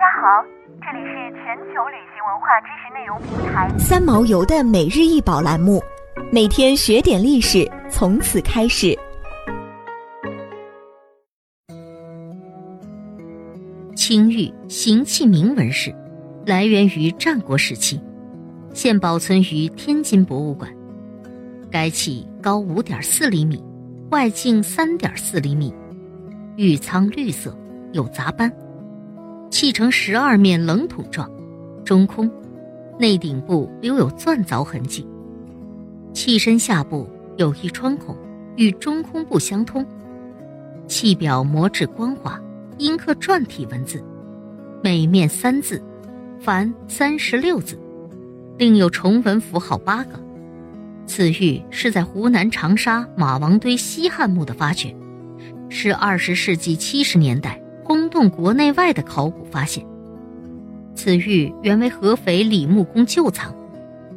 家好，这里是全球旅行文化知识内容平台三毛游的每日一宝栏目，每天学点历史，从此开始。青玉形器铭文饰，来源于战国时期，现保存于天津博物馆。该器高五点四厘米，外径三点四厘米，玉苍绿色，有杂斑。砌成十二面冷筒状，中空，内顶部留有钻凿痕迹。器身下部有一穿孔，与中空部相通。器表磨制光滑，阴刻篆体文字，每面三字，凡三十六字，另有重文符号八个。此玉是在湖南长沙马王堆西汉墓的发掘，是二十世纪七十年代。轰动国内外的考古发现，此玉原为合肥李木工旧藏，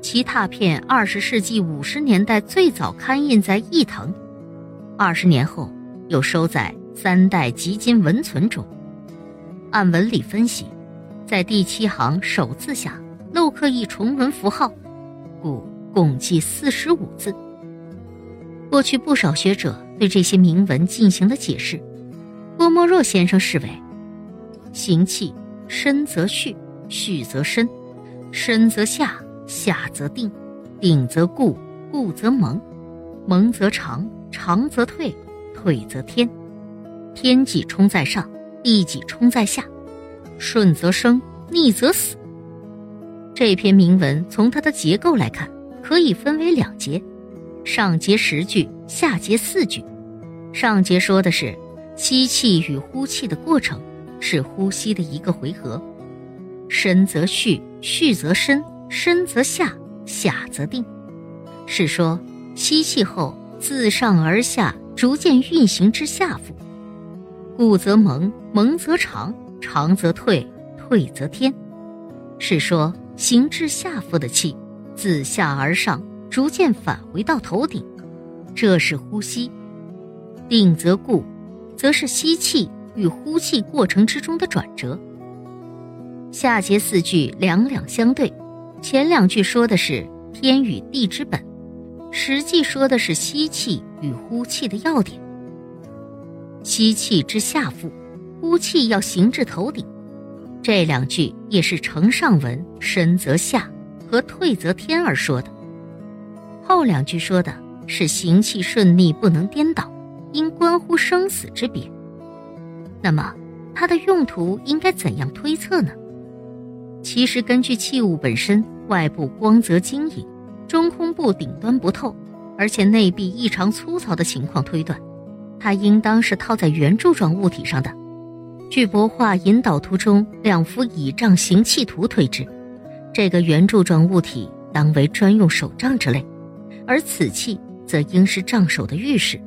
其拓片二十世纪五十年代最早刊印在义藤，二十年后又收在三代集金文存中。按文理分析，在第七行首字下镂刻一重文符号，故共计四十五字。过去不少学者对这些铭文进行了解释。郭沫若先生视为：行气深则续，续则深，深则下，下则定，定则固，固则蒙，蒙则长，长则退，退则天。天己冲在上，地己冲在下，顺则生，逆则死。这篇铭文从它的结构来看，可以分为两节，上节十句，下节四句。上节说的是。吸气与呼气的过程是呼吸的一个回合，深则蓄，蓄则深，深则下，下则定，是说吸气后自上而下逐渐运行至下腹，固则蒙，蒙则长，长则退，退则天，是说行至下腹的气自下而上逐渐返回到头顶，这是呼吸，定则固。则是吸气与呼气过程之中的转折。下节四句两两相对，前两句说的是天与地之本，实际说的是吸气与呼气的要点。吸气之下腹，呼气要行至头顶。这两句也是承上文“深则下”和“退则天”而说的。后两句说的是行气顺利，不能颠倒。因关乎生死之别，那么它的用途应该怎样推测呢？其实根据器物本身外部光泽晶莹，中空部顶端不透，而且内壁异常粗糙的情况推断，它应当是套在圆柱状物体上的。据帛画引导图中两幅倚杖行器图推知，这个圆柱状物体当为专用手杖之类，而此器则应是杖首的玉饰。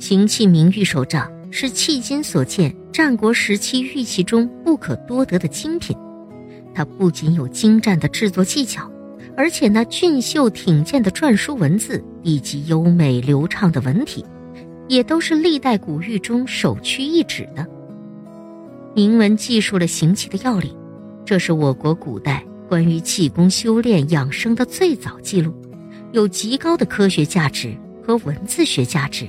行器名玉手杖是迄今所见战国时期玉器中不可多得的精品，它不仅有精湛的制作技巧，而且那俊秀挺健的篆书文字以及优美流畅的文体，也都是历代古玉中首屈一指的。铭文记述了行器的要领，这是我国古代关于气功修炼养生的最早记录，有极高的科学价值和文字学价值。